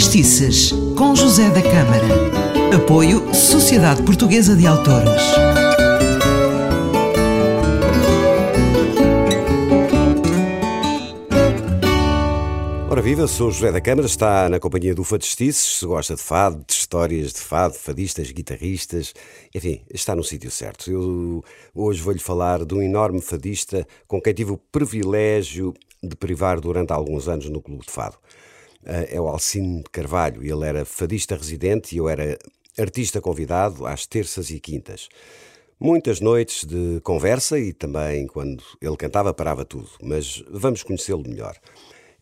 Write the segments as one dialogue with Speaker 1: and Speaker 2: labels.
Speaker 1: Fadistices, com José da Câmara. Apoio Sociedade Portuguesa de Autores.
Speaker 2: Ora viva, sou José da Câmara, está na companhia do Fadistices, se gosta de fado, de histórias de fado, fadistas, guitarristas, enfim, está no sítio certo. Eu hoje vou-lhe falar de um enorme fadista com quem tive o privilégio de privar durante alguns anos no Clube de Fado. Eh, é o Alcino Carvalho. Ele era fadista residente e eu era artista convidado às terças e quintas. Muitas noites de conversa e também quando ele cantava parava tudo, mas vamos conhecê-lo melhor.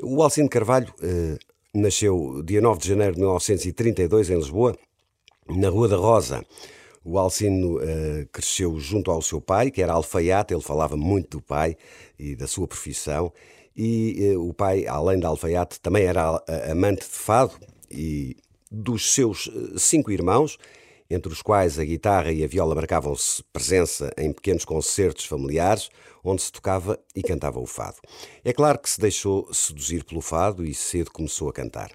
Speaker 2: O Alcino Carvalho eh, nasceu dia 9 de janeiro de 1932 em Lisboa, na Rua da Rosa. O Alcino eh, cresceu junto ao seu pai, que era alfaiate, ele falava muito do pai e da sua profissão, e uh, o pai, além da alfaiate, também era amante de fado e dos seus uh, cinco irmãos, entre os quais a guitarra e a viola marcavam-se presença em pequenos concertos familiares, onde se tocava e cantava o fado. É claro que se deixou seduzir pelo fado e cedo começou a cantar.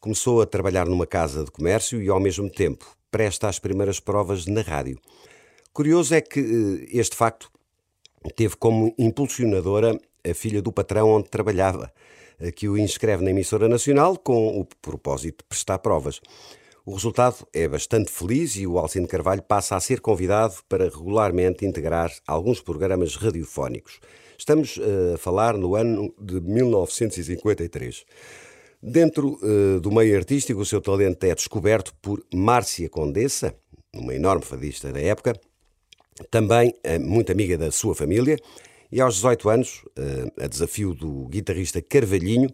Speaker 2: Começou a trabalhar numa casa de comércio e, ao mesmo tempo, presta as primeiras provas na rádio. Curioso é que uh, este facto teve como impulsionadora a filha do patrão onde trabalhava, que o inscreve na emissora nacional com o propósito de prestar provas. O resultado é bastante feliz e o Alcino Carvalho passa a ser convidado para regularmente integrar alguns programas radiofónicos. Estamos uh, a falar no ano de 1953. Dentro uh, do meio artístico, o seu talento é descoberto por Márcia Condessa, uma enorme fadista da época, também muito amiga da sua família, e aos 18 anos, eh, a desafio do guitarrista Carvalhinho,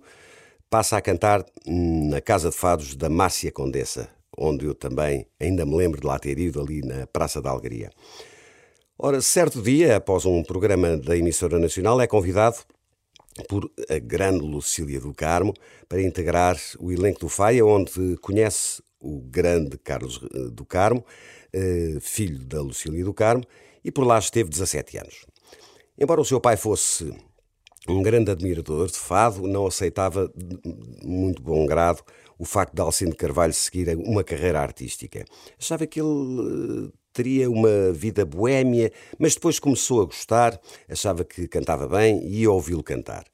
Speaker 2: passa a cantar na Casa de Fados da Márcia Condessa, onde eu também ainda me lembro de lá ter ido ali na Praça da Alegria. Ora, certo dia, após um programa da emissora nacional, é convidado por a grande Lucília do Carmo para integrar o elenco do Faia, onde conhece o grande Carlos eh, do Carmo, eh, filho da Lucília do Carmo, e por lá esteve 17 anos. Embora o seu pai fosse um grande admirador de fado, não aceitava de muito bom grado o facto de Alcino Carvalho seguir uma carreira artística. Achava que ele eh, teria uma vida boêmia, mas depois começou a gostar, achava que cantava bem e ia ouvi-lo cantar.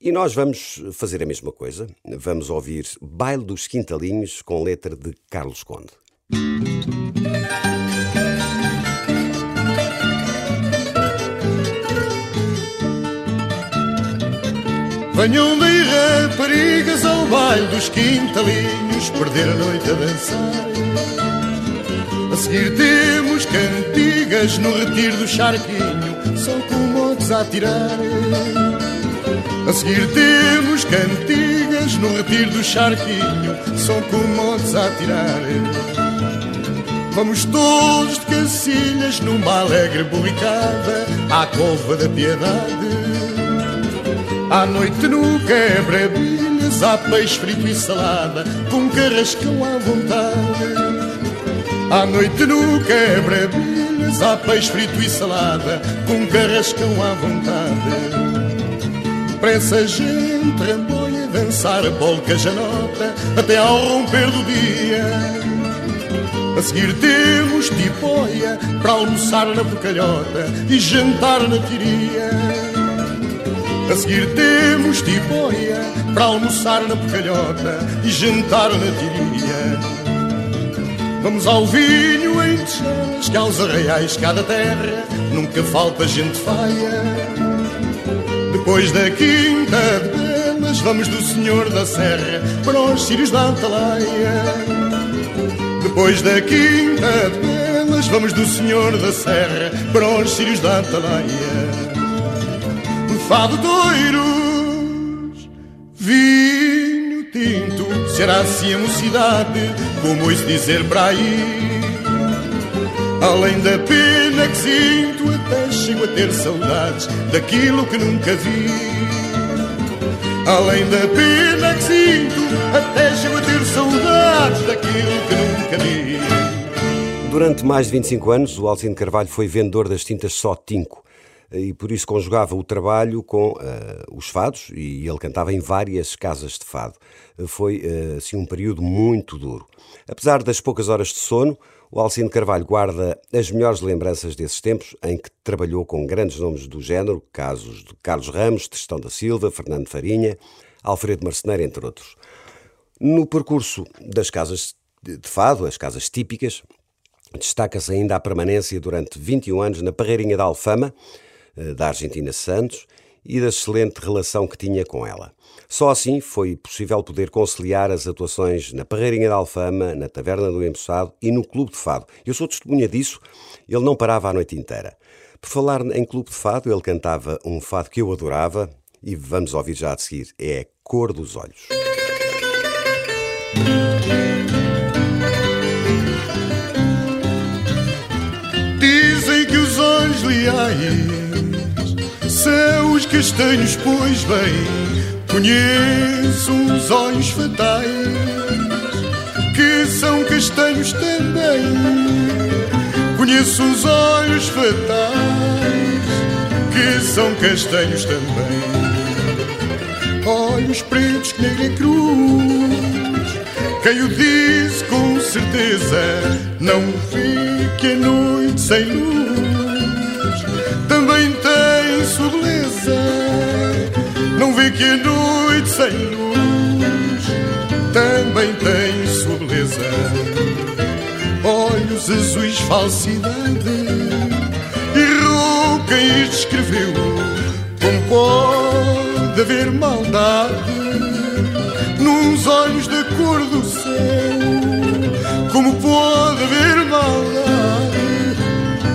Speaker 2: E nós vamos fazer a mesma coisa. Vamos ouvir Baile dos Quintalinhos com letra de Carlos Conde.
Speaker 3: Venham daí raparigas ao baile dos quintalinhos Perder a noite a dançar. A seguir temos cantigas no retiro do charquinho São comodos a tirar A seguir temos cantigas no retiro do charquinho São comodos a tirar Vamos todos de cacilhas numa alegre bolicada À cova da piedade à noite no quebra-bilhas há peixe frito e salada Com carrascão à vontade. À noite no quebra-bilhas há peixe frito e salada Com carrascão à vontade. Para essa gente ramboia dançar polca janota Até ao romper do dia. A seguir temos tipóia para almoçar na bocalhota e jantar na tiria. A seguir temos tiboia para almoçar na pocalhota e jantar na tiria. Vamos ao vinho em que aos arraiais cada terra nunca falta gente faia. Depois da quinta de belas, vamos do Senhor da Serra para os sírios da Atalaia. Depois da quinta de belas, vamos do Senhor da Serra para os sírios da Atalaia fadoeiros, vinho tinto, será assim a mocidade, como isso dizer para. Além da pena que sinto, até chego a ter saudades daquilo que nunca vi. Além da pena que sinto, até chego a ter saudades daquilo que nunca vi.
Speaker 2: Durante mais de 25 anos, o Alcino Carvalho foi vendedor das tintas Só Tinco e por isso conjugava o trabalho com uh, os fados e ele cantava em várias casas de fado. Foi assim um período muito duro. Apesar das poucas horas de sono, o Alcino Carvalho guarda as melhores lembranças desses tempos em que trabalhou com grandes nomes do género, casos de Carlos Ramos, Tristão da Silva, Fernando Farinha, Alfredo Marceneiro, entre outros. No percurso das casas de fado, as casas típicas, destaca-se ainda a permanência durante 21 anos na Parreirinha da Alfama, eh, da Argentina Santos, e da excelente relação que tinha com ela. Só assim foi possível poder conciliar as atuações na Parreirinha da Alfama, na Taverna do Empossado e no Clube de Fado. Eu sou testemunha disso, ele não parava a noite inteira. Por falar em Clube de Fado, ele cantava um fado que eu adorava e vamos ouvir já a seguir. É Cor dos Olhos.
Speaker 3: Dizem que os olhos leais os castanhos, pois bem, conheço uns olhos fatais que são castanhos também. Conheço os olhos fatais que são castanhos também. Olhos pretos que negra cruz. Quem o disse com certeza não fique a noite sem luz. Beleza. Não vê que a noite sem luz também tem sua beleza. Olhos azuis, falsidade. Errou quem este escreveu. Como pode haver maldade nos olhos da cor do céu? Como pode haver maldade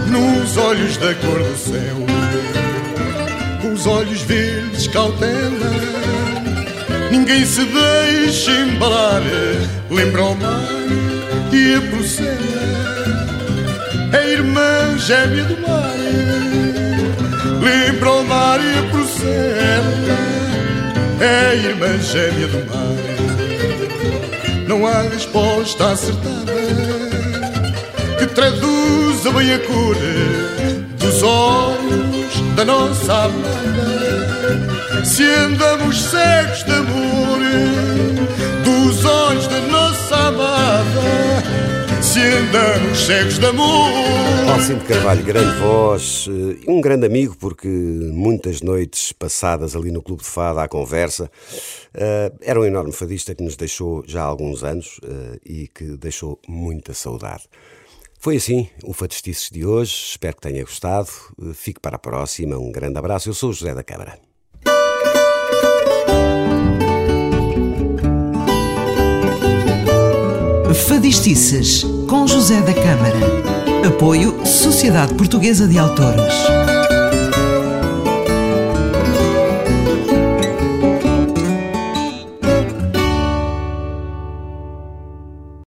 Speaker 3: nos olhos da cor do céu? Os olhos verdes, cautela. Ninguém se deixa embalar. Lembra o mar e a procela. A irmã gêmea do mar. Lembra o mar e a procela. É irmã gêmea do mar. Não há resposta acertada que traduza bem a cor dos olhos da nossa amada. Se andamos cegos de amor, dos olhos da nossa amada. Se andamos cegos de amor.
Speaker 2: Alcino de Carvalho, grande voz, eh, um grande amigo, porque muitas noites passadas ali no Clube de Fado à conversa. Uh, era um enorme fadista que nos deixou já há alguns anos uh, e que deixou muita saudade. Foi assim o Fadistices de hoje. Espero que tenha gostado. Fique para a próxima. Um grande abraço. Eu sou o José da Câmara.
Speaker 1: Fadistices com José da Câmara. Apoio Sociedade Portuguesa de Autores.